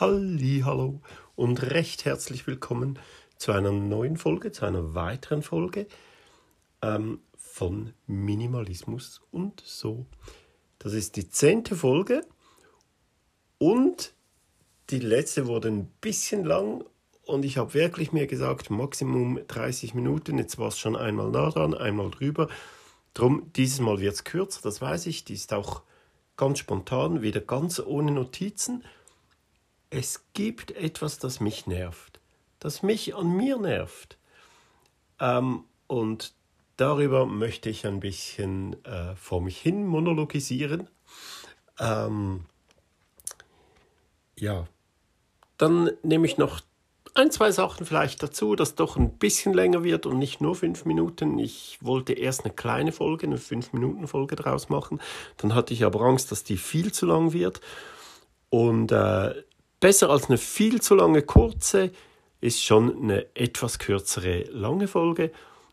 Halli, hallo und recht herzlich willkommen zu einer neuen Folge, zu einer weiteren Folge ähm, von Minimalismus und so. Das ist die zehnte Folge und die letzte wurde ein bisschen lang und ich habe wirklich mir gesagt, Maximum 30 Minuten. Jetzt war es schon einmal nah dran, einmal drüber. Drum, dieses Mal wird es kürzer, das weiß ich. Die ist auch ganz spontan, wieder ganz ohne Notizen. Es gibt etwas, das mich nervt, das mich an mir nervt. Ähm, und darüber möchte ich ein bisschen äh, vor mich hin monologisieren. Ähm, ja, dann nehme ich noch ein, zwei Sachen vielleicht dazu, dass doch ein bisschen länger wird und nicht nur fünf Minuten. Ich wollte erst eine kleine Folge, eine fünf Minuten Folge draus machen. Dann hatte ich aber Angst, dass die viel zu lang wird. Und äh, besser als eine viel zu lange kurze ist schon eine etwas kürzere lange Folge.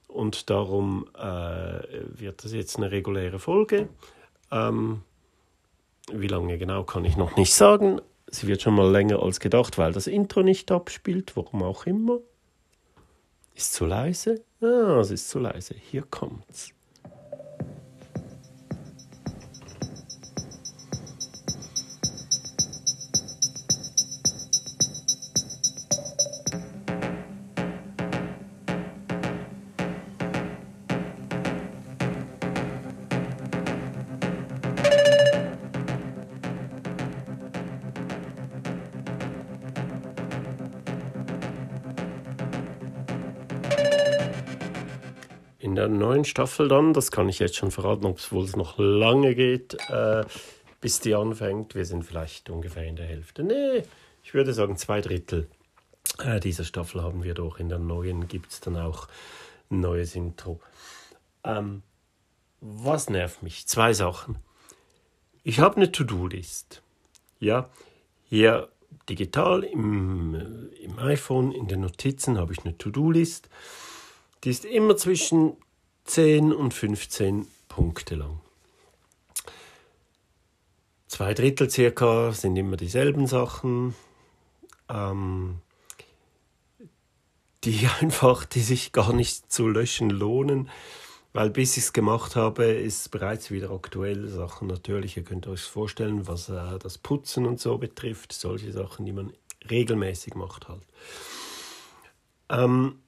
Und darum äh, wird das jetzt eine reguläre Folge. Ähm, wie lange genau kann ich noch nicht sagen, sie wird schon mal länger als gedacht, weil das Intro nicht abspielt, warum auch immer. Ist zu leise? Ah, es ist zu leise. Hier kommt's. Neuen Staffel dann, das kann ich jetzt schon verraten, obwohl es noch lange geht, äh, bis die anfängt. Wir sind vielleicht ungefähr in der Hälfte. Nee, ich würde sagen zwei Drittel äh, dieser Staffel haben wir doch. In der neuen gibt es dann auch ein neues Intro. Ähm, was nervt mich? Zwei Sachen. Ich habe eine To-Do-List. Ja, hier digital im, im iPhone, in den Notizen habe ich eine To-Do-List. Die ist immer zwischen 10 und 15 Punkte lang. Zwei Drittel circa sind immer dieselben Sachen, ähm, die einfach, die sich gar nicht zu löschen lohnen, weil bis ich es gemacht habe, ist bereits wieder aktuell Sachen natürlich. Ihr könnt euch vorstellen, was äh, das Putzen und so betrifft, solche Sachen, die man regelmäßig macht halt. Ähm,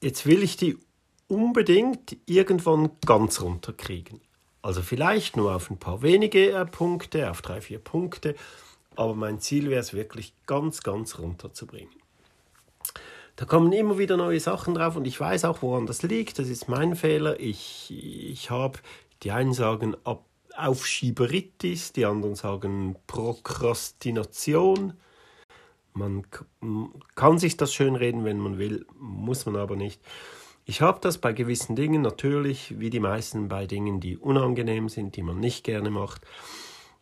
jetzt will ich die unbedingt irgendwann ganz runterkriegen. Also vielleicht nur auf ein paar wenige äh, Punkte, auf drei, vier Punkte, aber mein Ziel wäre es wirklich ganz, ganz runterzubringen. Da kommen immer wieder neue Sachen drauf und ich weiß auch, woran das liegt. Das ist mein Fehler. Ich, ich habe, die einen sagen Aufschieberitis, die anderen sagen Prokrastination. Man kann sich das schön reden, wenn man will, muss man aber nicht. Ich habe das bei gewissen Dingen natürlich, wie die meisten bei Dingen, die unangenehm sind, die man nicht gerne macht.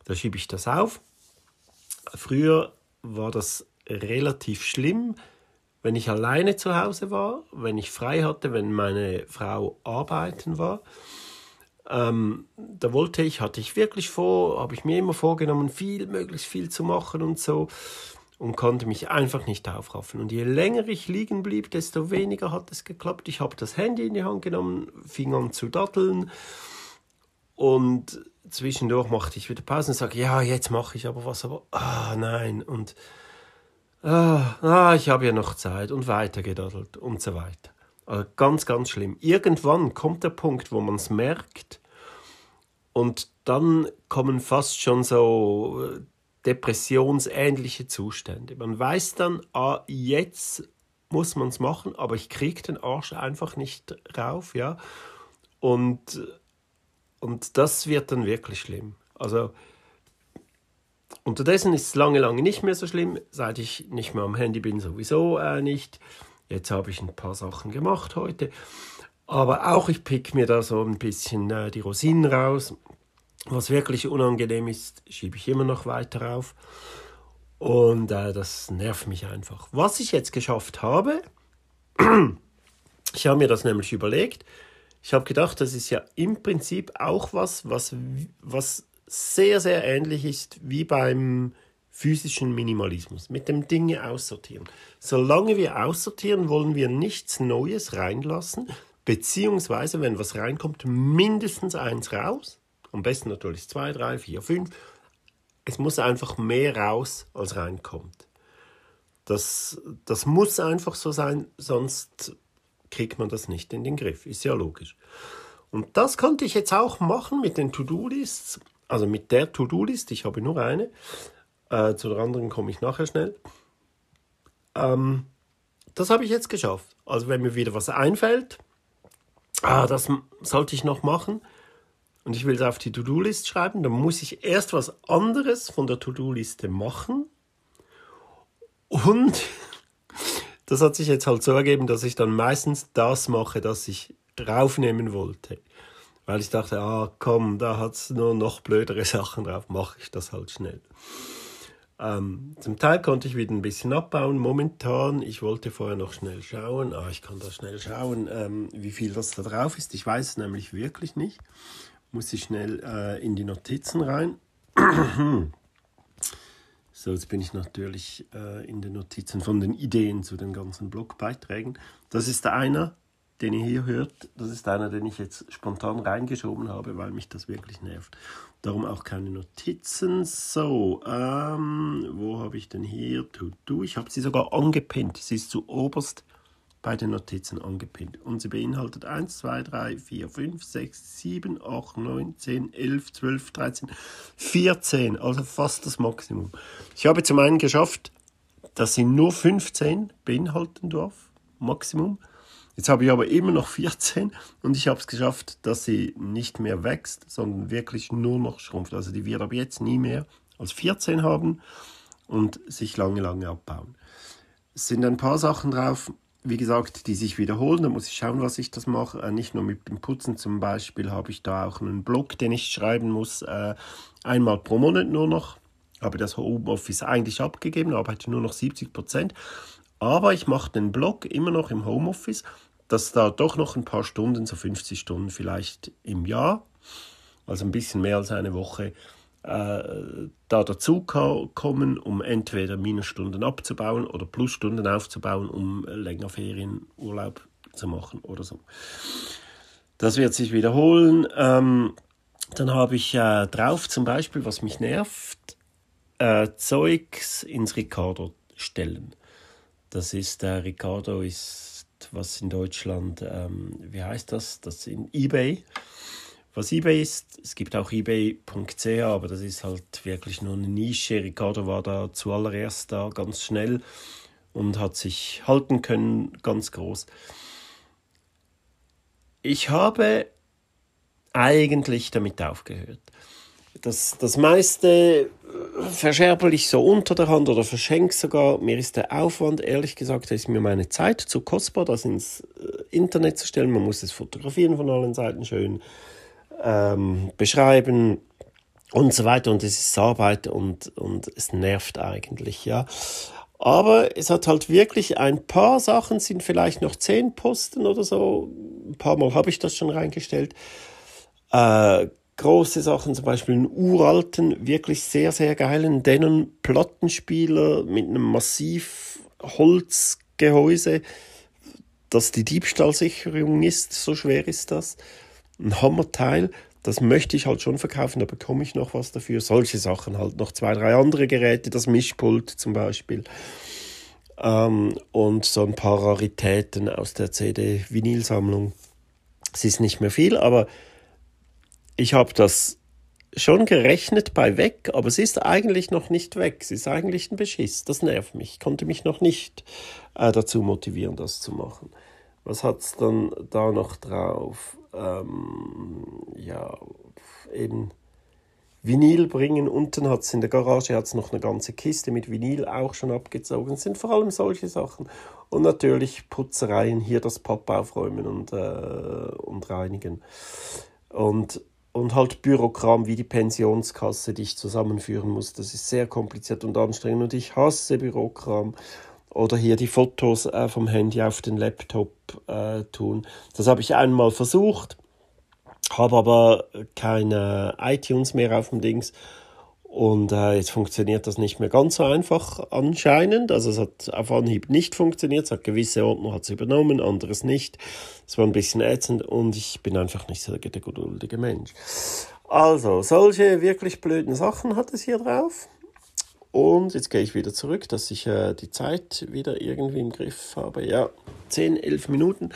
Da schiebe ich das auf. Früher war das relativ schlimm, wenn ich alleine zu Hause war, wenn ich frei hatte, wenn meine Frau arbeiten war. Ähm, da wollte ich, hatte ich wirklich vor, habe ich mir immer vorgenommen, viel, möglichst viel zu machen und so und konnte mich einfach nicht aufraffen. Und je länger ich liegen blieb, desto weniger hat es geklappt. Ich habe das Handy in die Hand genommen, fing an zu datteln und zwischendurch machte ich wieder Pause und sage, ja, jetzt mache ich aber was, aber ah, nein und ah, ah ich habe ja noch Zeit und weiter gedattelt und so weiter. Also ganz, ganz schlimm. Irgendwann kommt der Punkt, wo man es merkt und dann kommen fast schon so depressionsähnliche Zustände. Man weiß dann, ah, jetzt muss man es machen, aber ich kriege den Arsch einfach nicht rauf, ja. Und, und das wird dann wirklich schlimm. Also unterdessen ist es lange, lange nicht mehr so schlimm, seit ich nicht mehr am Handy bin, sowieso äh, nicht. Jetzt habe ich ein paar Sachen gemacht heute. Aber auch ich pick mir da so ein bisschen äh, die Rosinen raus. Was wirklich unangenehm ist, schiebe ich immer noch weiter auf. Und äh, das nervt mich einfach. Was ich jetzt geschafft habe, ich habe mir das nämlich überlegt. Ich habe gedacht, das ist ja im Prinzip auch was, was, was sehr, sehr ähnlich ist wie beim physischen Minimalismus, mit dem Dinge aussortieren. Solange wir aussortieren, wollen wir nichts Neues reinlassen, beziehungsweise, wenn was reinkommt, mindestens eins raus. Am besten natürlich zwei, drei, vier, fünf. Es muss einfach mehr raus, als reinkommt. Das, das muss einfach so sein, sonst kriegt man das nicht in den Griff. Ist ja logisch. Und das konnte ich jetzt auch machen mit den To-Do-Lists, also mit der To-Do-List. Ich habe nur eine. Äh, zu der anderen komme ich nachher schnell. Ähm, das habe ich jetzt geschafft. Also wenn mir wieder was einfällt, ah, das sollte ich noch machen und ich will es auf die To-Do-List schreiben, dann muss ich erst was anderes von der To-Do-Liste machen und das hat sich jetzt halt so ergeben, dass ich dann meistens das mache, das ich draufnehmen wollte. Weil ich dachte, ah komm, da hat es nur noch blödere Sachen drauf, mache ich das halt schnell. Ähm, zum Teil konnte ich wieder ein bisschen abbauen. Momentan, ich wollte vorher noch schnell schauen. Ah, ich kann da schnell schauen, ähm, wie viel das da drauf ist. Ich weiß es nämlich wirklich nicht. Muss ich schnell äh, in die Notizen rein. so, jetzt bin ich natürlich äh, in den Notizen von den Ideen zu den ganzen Blogbeiträgen. Das ist einer, den ihr hier hört. Das ist einer, den ich jetzt spontan reingeschoben habe, weil mich das wirklich nervt. Darum auch keine Notizen. So, ähm, wo habe ich denn hier? To do. Ich habe sie sogar angepinnt. Sie ist zu oberst bei den Notizen angepinnt. Und sie beinhaltet 1, 2, 3, 4, 5, 6, 7, 8, 9, 10, 11, 12, 13, 14. Also fast das Maximum. Ich habe zum einen geschafft, dass sie nur 15 beinhalten darf. Maximum. Jetzt habe ich aber immer noch 14 und ich habe es geschafft, dass sie nicht mehr wächst, sondern wirklich nur noch schrumpft. Also die wird ab jetzt nie mehr als 14 haben und sich lange, lange abbauen. Es sind ein paar Sachen drauf, wie gesagt, die sich wiederholen. Da muss ich schauen, was ich das mache. Äh, nicht nur mit dem Putzen zum Beispiel habe ich da auch einen Blog, den ich schreiben muss, äh, einmal pro Monat nur noch. Habe das Homeoffice eigentlich abgegeben, arbeite nur noch 70 Prozent. Aber ich mache den Blog immer noch im Homeoffice, dass da doch noch ein paar Stunden, so 50 Stunden vielleicht im Jahr, also ein bisschen mehr als eine Woche, äh, da dazu kommen, um entweder Minusstunden abzubauen oder Plusstunden aufzubauen, um länger Ferienurlaub zu machen oder so. Das wird sich wiederholen. Ähm, dann habe ich äh, drauf zum Beispiel, was mich nervt, äh, Zeugs ins Ricardo stellen. Das ist, äh, Ricardo ist, was in Deutschland, ähm, wie heißt das? Das in eBay. Was eBay ist, es gibt auch ebay.ch, aber das ist halt wirklich nur eine Nische. Ricardo war da zuallererst da ganz schnell und hat sich halten können, ganz groß. Ich habe eigentlich damit aufgehört. Das, das meiste verscherbel ich so unter der Hand oder verschenke sogar. Mir ist der Aufwand, ehrlich gesagt, ist mir meine Zeit zu kostbar, das ins äh, Internet zu stellen. Man muss es fotografieren von allen Seiten schön, ähm, beschreiben und so weiter. Und es ist Arbeit und, und es nervt eigentlich, ja. Aber es hat halt wirklich ein paar Sachen, sind vielleicht noch zehn Posten oder so. Ein paar Mal habe ich das schon reingestellt. Äh, große Sachen, zum Beispiel einen uralten, wirklich sehr, sehr geilen Denon-Plattenspieler mit einem massiv Holzgehäuse, das die Diebstahlsicherung ist, so schwer ist das. Ein Hammerteil, das möchte ich halt schon verkaufen, da bekomme ich noch was dafür. Solche Sachen halt, noch zwei, drei andere Geräte, das Mischpult zum Beispiel. Ähm, und so ein paar Raritäten aus der CD-Vinylsammlung. Es ist nicht mehr viel, aber ich habe das schon gerechnet bei weg, aber es ist eigentlich noch nicht weg. Es ist eigentlich ein Beschiss. Das nervt mich. Ich konnte mich noch nicht äh, dazu motivieren, das zu machen. Was hat es dann da noch drauf? Ähm, ja, eben Vinyl bringen. Unten hat es in der Garage hat's noch eine ganze Kiste mit Vinyl auch schon abgezogen. Es sind vor allem solche Sachen. Und natürlich Putzereien, hier das Papp aufräumen und, äh, und reinigen. Und und halt Bürokram wie die Pensionskasse, die ich zusammenführen muss. Das ist sehr kompliziert und anstrengend und ich hasse Bürokram. Oder hier die Fotos äh, vom Handy auf den Laptop äh, tun. Das habe ich einmal versucht, habe aber keine iTunes mehr auf dem Dings Und äh, jetzt funktioniert das nicht mehr ganz so einfach anscheinend. Also es hat auf Anhieb nicht funktioniert. Es hat gewisse Ordner hat übernommen, anderes nicht. Es war ein bisschen ätzend und ich bin einfach nicht so der geduldige Mensch. Also, solche wirklich blöden Sachen hat es hier drauf. Und jetzt gehe ich wieder zurück, dass ich äh, die Zeit wieder irgendwie im Griff habe. Ja, 10, 11 Minuten.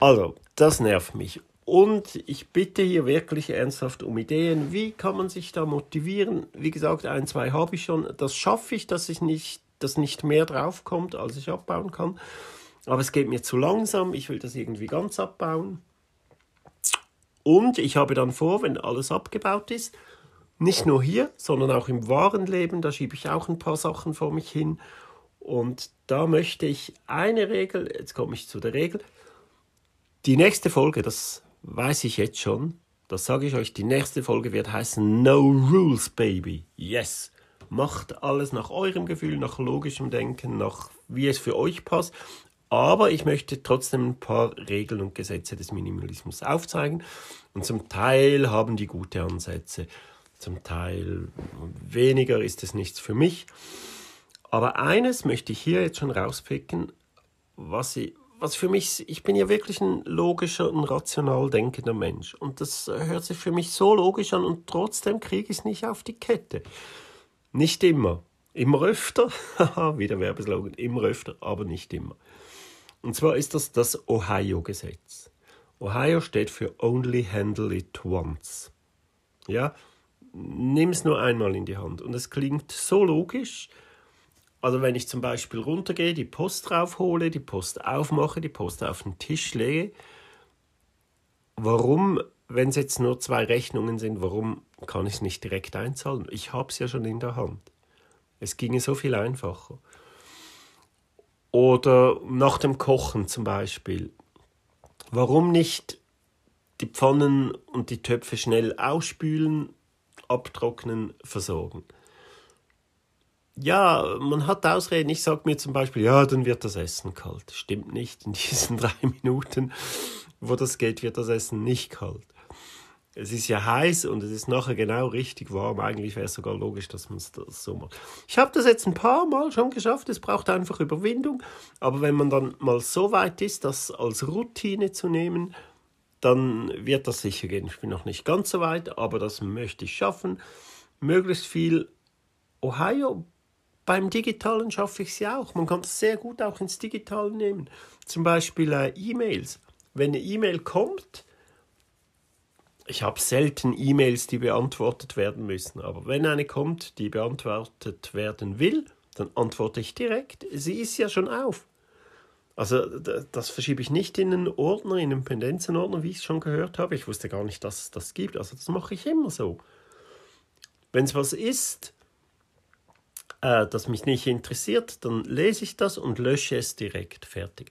Also, das nervt mich. Und ich bitte hier wirklich ernsthaft um Ideen. Wie kann man sich da motivieren? Wie gesagt, ein, zwei habe ich schon. Das schaffe ich, dass ich nicht, dass nicht mehr draufkommt, als ich abbauen kann. Aber es geht mir zu langsam. Ich will das irgendwie ganz abbauen. Und ich habe dann vor, wenn alles abgebaut ist, nicht nur hier, sondern auch im wahren Leben, da schiebe ich auch ein paar Sachen vor mich hin. Und da möchte ich eine Regel, jetzt komme ich zu der Regel. Die nächste Folge, das weiß ich jetzt schon, das sage ich euch, die nächste Folge wird heißen No Rules, Baby. Yes. Macht alles nach eurem Gefühl, nach logischem Denken, nach wie es für euch passt. Aber ich möchte trotzdem ein paar Regeln und Gesetze des Minimalismus aufzeigen. Und zum Teil haben die gute Ansätze, zum Teil weniger ist es nichts für mich. Aber eines möchte ich hier jetzt schon rauspicken, was ich, was für mich, ich bin ja wirklich ein logischer und rational denkender Mensch. Und das hört sich für mich so logisch an und trotzdem kriege ich es nicht auf die Kette. Nicht immer. Immer öfter. Wieder Werbeslogan. Immer öfter, aber nicht immer. Und zwar ist das das Ohio-Gesetz. Ohio steht für Only Handle It Once. Ja, nimm es nur einmal in die Hand. Und es klingt so logisch, also wenn ich zum Beispiel runtergehe, die Post draufhole, die Post aufmache, die Post auf den Tisch lege, warum, wenn es jetzt nur zwei Rechnungen sind, warum kann ich es nicht direkt einzahlen? Ich habe es ja schon in der Hand. Es ginge so viel einfacher. Oder nach dem Kochen zum Beispiel. Warum nicht die Pfannen und die Töpfe schnell ausspülen, abtrocknen, versorgen? ja, man hat Ausreden. Ich sage mir zum Beispiel, ja, dann wird das Essen kalt. Stimmt nicht. In diesen drei Minuten, wo das geht, wird das Essen nicht kalt. Es ist ja heiß und es ist nachher genau richtig warm. Eigentlich wäre es sogar logisch, dass man das so macht. Ich habe das jetzt ein paar Mal schon geschafft. Es braucht einfach Überwindung. Aber wenn man dann mal so weit ist, das als Routine zu nehmen, dann wird das sicher gehen. Ich bin noch nicht ganz so weit, aber das möchte ich schaffen. Möglichst viel Ohio beim Digitalen schaffe ich es ja auch. Man kann das sehr gut auch ins Digitale nehmen. Zum Beispiel äh, E-Mails. Wenn eine E-Mail kommt, ich habe selten E-Mails, die beantwortet werden müssen, aber wenn eine kommt, die beantwortet werden will, dann antworte ich direkt. Sie ist ja schon auf. Also das verschiebe ich nicht in einen Ordner, in einen Pendenzenordner, wie ich es schon gehört habe. Ich wusste gar nicht, dass es das gibt. Also das mache ich immer so. Wenn es was ist, äh, das mich nicht interessiert, dann lese ich das und lösche es direkt fertig.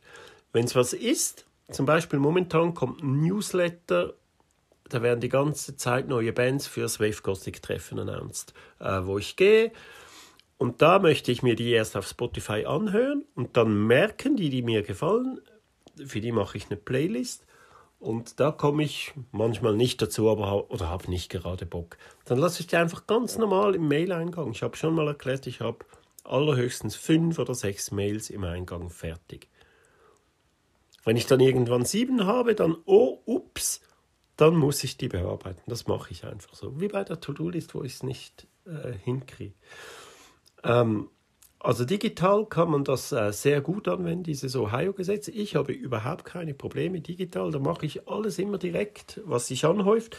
Wenn es was ist, zum Beispiel momentan kommt ein Newsletter, da werden die ganze Zeit neue Bands fürs Wave Gothic Treffen announced, äh, wo ich gehe. Und da möchte ich mir die erst auf Spotify anhören und dann merken die, die mir gefallen. Für die mache ich eine Playlist und da komme ich manchmal nicht dazu, aber oder habe nicht gerade Bock. Dann lasse ich die einfach ganz normal im Mail-Eingang. Ich habe schon mal erklärt, ich habe allerhöchstens fünf oder sechs Mails im Eingang fertig. Wenn ich dann irgendwann sieben habe, dann, oh, ups, dann muss ich die bearbeiten. Das mache ich einfach so. Wie bei der To-Do-List, wo ich es nicht äh, hinkriege. Ähm, also digital kann man das äh, sehr gut anwenden, dieses Ohio-Gesetz. Ich habe überhaupt keine Probleme digital. Da mache ich alles immer direkt, was sich anhäuft.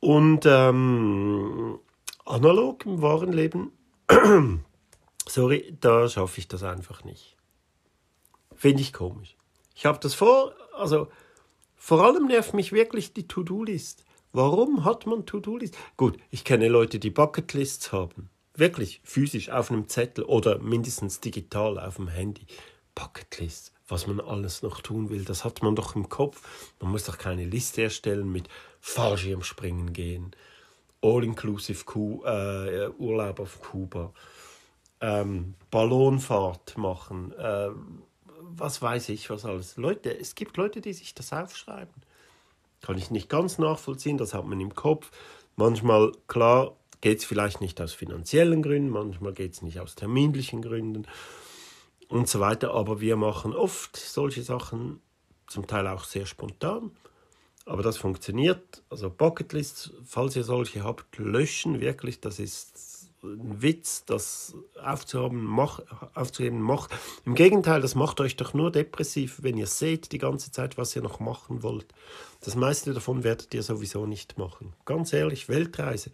Und ähm, analog im wahren Leben, sorry, da schaffe ich das einfach nicht. Finde ich komisch. Ich habe das vor, also vor allem nervt mich wirklich die To-Do-List. Warum hat man To-Do-List? Gut, ich kenne Leute, die Bucketlists haben wirklich physisch auf einem Zettel oder mindestens digital auf dem Handy. Bucketlist, was man alles noch tun will, das hat man doch im Kopf. Man muss doch keine Liste erstellen mit Fallschirmspringen gehen, All-Inclusive äh, Urlaub auf Kuba, ähm, Ballonfahrt machen, äh, was weiß ich, was alles. Leute, es gibt Leute, die sich das aufschreiben. Kann ich nicht ganz nachvollziehen, das hat man im Kopf. Manchmal, klar, geht es vielleicht nicht aus finanziellen Gründen, manchmal geht es nicht aus terminlichen Gründen und so weiter. Aber wir machen oft solche Sachen, zum Teil auch sehr spontan. Aber das funktioniert. Also Bucketlists, falls ihr solche habt, löschen wirklich. Das ist ein Witz, das aufzuhaben, mach, aufzuheben macht. Im Gegenteil, das macht euch doch nur depressiv, wenn ihr seht die ganze Zeit, was ihr noch machen wollt. Das meiste davon werdet ihr sowieso nicht machen. Ganz ehrlich, Weltreise,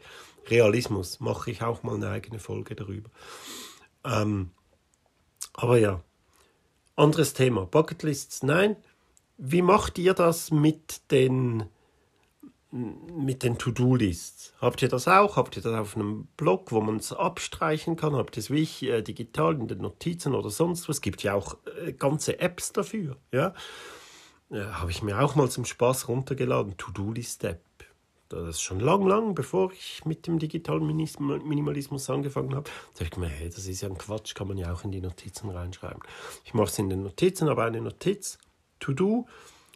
Realismus, mache ich auch mal eine eigene Folge darüber. Ähm, aber ja, anderes Thema. Bucketlists, nein. Wie macht ihr das mit den, mit den To-Do-Lists? Habt ihr das auch? Habt ihr das auf einem Blog, wo man es abstreichen kann? Habt ihr es wie ich äh, digital in den Notizen oder sonst was? Es gibt ja auch äh, ganze Apps dafür. Ja? Äh, Habe ich mir auch mal zum Spaß runtergeladen. To-Do-List-App. Das ist schon lang, lang, bevor ich mit dem digitalen Minimalismus angefangen habe. Da habe ich gedacht, hey, das ist ja ein Quatsch, kann man ja auch in die Notizen reinschreiben. Ich mache es in den Notizen, aber eine Notiz To-Do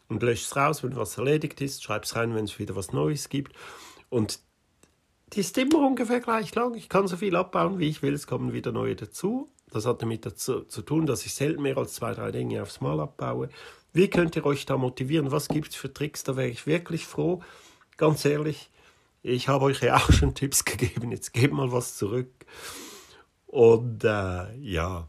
und lösche es raus, wenn was erledigt ist, schreibe es rein, wenn es wieder was Neues gibt. Und die ist immer ungefähr gleich lang. Ich kann so viel abbauen, wie ich will. Es kommen wieder neue dazu. Das hat damit dazu zu tun, dass ich selten mehr als zwei, drei Dinge aufs Mal abbaue. Wie könnt ihr euch da motivieren? Was gibt es für Tricks? Da wäre ich wirklich froh. Ganz ehrlich, ich habe euch ja auch schon Tipps gegeben. Jetzt gebt mal was zurück. Und äh, ja,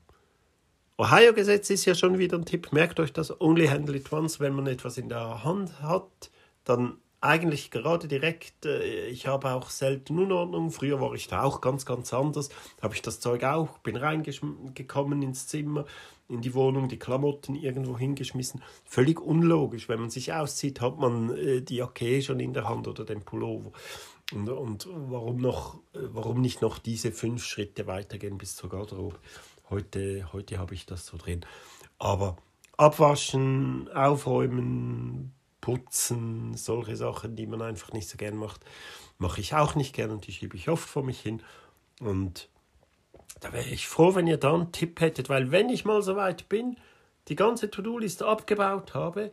Ohio-Gesetz ist ja schon wieder ein Tipp. Merkt euch das, only handle it once. Wenn man etwas in der Hand hat, dann eigentlich gerade direkt, äh, ich habe auch selten Unordnung. Früher war ich da auch ganz, ganz anders. Habe ich das Zeug auch, bin reingekommen ins Zimmer, in die Wohnung, die Klamotten irgendwo hingeschmissen. Völlig unlogisch. Wenn man sich auszieht, hat man äh, die Jacke schon in der Hand oder den Pullover. Und, und warum, noch, äh, warum nicht noch diese fünf Schritte weitergehen bis zur Garderobe? Heute, heute habe ich das so drin. Aber abwaschen, aufräumen, putzen, solche Sachen, die man einfach nicht so gern macht, mache ich auch nicht gern und die schiebe ich oft vor mich hin. Und da wäre ich froh, wenn ihr da einen Tipp hättet, weil wenn ich mal so weit bin, die ganze To-Do-Liste abgebaut habe,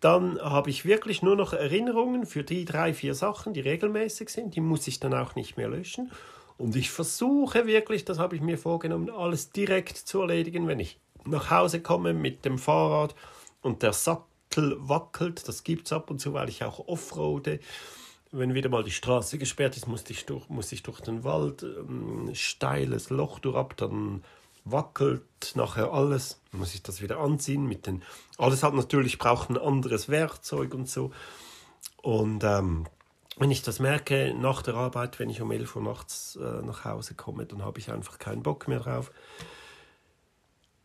dann habe ich wirklich nur noch Erinnerungen für die drei, vier Sachen, die regelmäßig sind. Die muss ich dann auch nicht mehr löschen. Und ich versuche wirklich, das habe ich mir vorgenommen, alles direkt zu erledigen, wenn ich nach Hause komme mit dem Fahrrad und der Sattel wackelt. Das gibt es ab und zu, weil ich auch offroade. Wenn wieder mal die Straße gesperrt ist, muss ich durch, muss ich durch den Wald, ähm, steiles Loch durch ab, dann wackelt nachher alles. Muss ich das wieder anziehen mit den. Alles hat natürlich braucht ein anderes Werkzeug und so. Und ähm, wenn ich das merke nach der Arbeit, wenn ich um 11 Uhr nachts äh, nach Hause komme, dann habe ich einfach keinen Bock mehr drauf.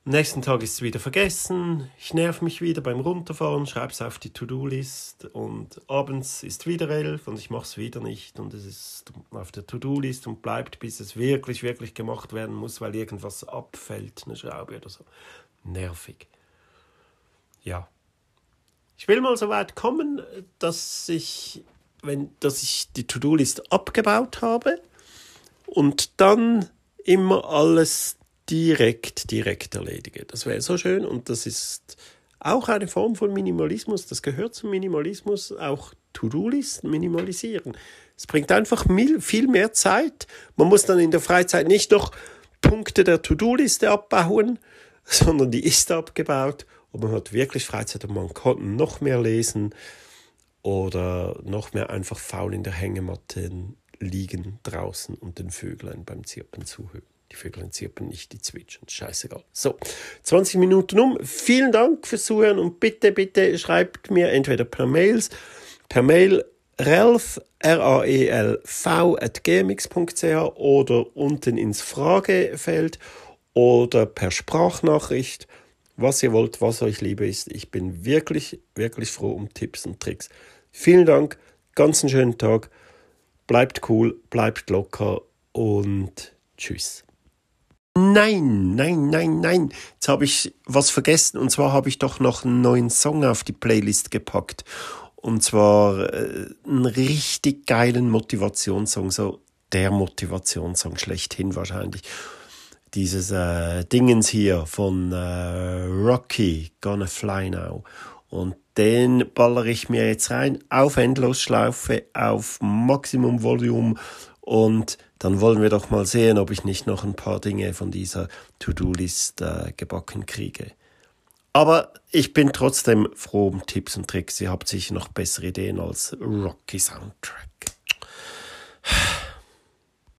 Am nächsten Tag ist es wieder vergessen, ich nerv mich wieder beim Runterfahren, schreibe es auf die To-Do-List und abends ist wieder elf und ich mache es wieder nicht und es ist auf der To-Do-List und bleibt, bis es wirklich, wirklich gemacht werden muss, weil irgendwas abfällt, eine Schraube oder so. Nervig. Ja. Ich will mal so weit kommen, dass ich wenn, dass ich die To-Do-List abgebaut habe und dann immer alles direkt, direkt erledige. Das wäre so schön und das ist auch eine Form von Minimalismus. Das gehört zum Minimalismus, auch To-Do-Listen minimalisieren. Es bringt einfach viel mehr Zeit. Man muss dann in der Freizeit nicht noch Punkte der To-Do-Liste abbauen, sondern die ist abgebaut und man hat wirklich Freizeit und man kann noch mehr lesen oder noch mehr einfach faul in der Hängematte liegen draußen und den Vöglein beim Zirpen zuhören. Die Vöglein zirpen nicht, die zwitschern. Scheißegal. So, 20 Minuten um. Vielen Dank fürs Zuhören und bitte, bitte schreibt mir entweder per Mails, per Mail relf, R-A-E-L-V, at gmx.ch oder unten ins Fragefeld oder per Sprachnachricht was ihr wollt, was euch liebe ist. Ich bin wirklich, wirklich froh um Tipps und Tricks. Vielen Dank, ganz einen schönen Tag. Bleibt cool, bleibt locker und tschüss. Nein, nein, nein, nein. Jetzt habe ich was vergessen. Und zwar habe ich doch noch einen neuen Song auf die Playlist gepackt. Und zwar äh, einen richtig geilen Motivationssong. So der Motivationssong schlechthin wahrscheinlich dieses äh, Dingens hier von äh, Rocky, Gonna Fly Now. Und den ballere ich mir jetzt rein auf Endlosschlaufe, auf Maximum Volume und dann wollen wir doch mal sehen, ob ich nicht noch ein paar Dinge von dieser To-Do-List äh, gebacken kriege. Aber ich bin trotzdem froh um Tipps und Tricks. Ihr habt sicher noch bessere Ideen als Rocky Soundtrack.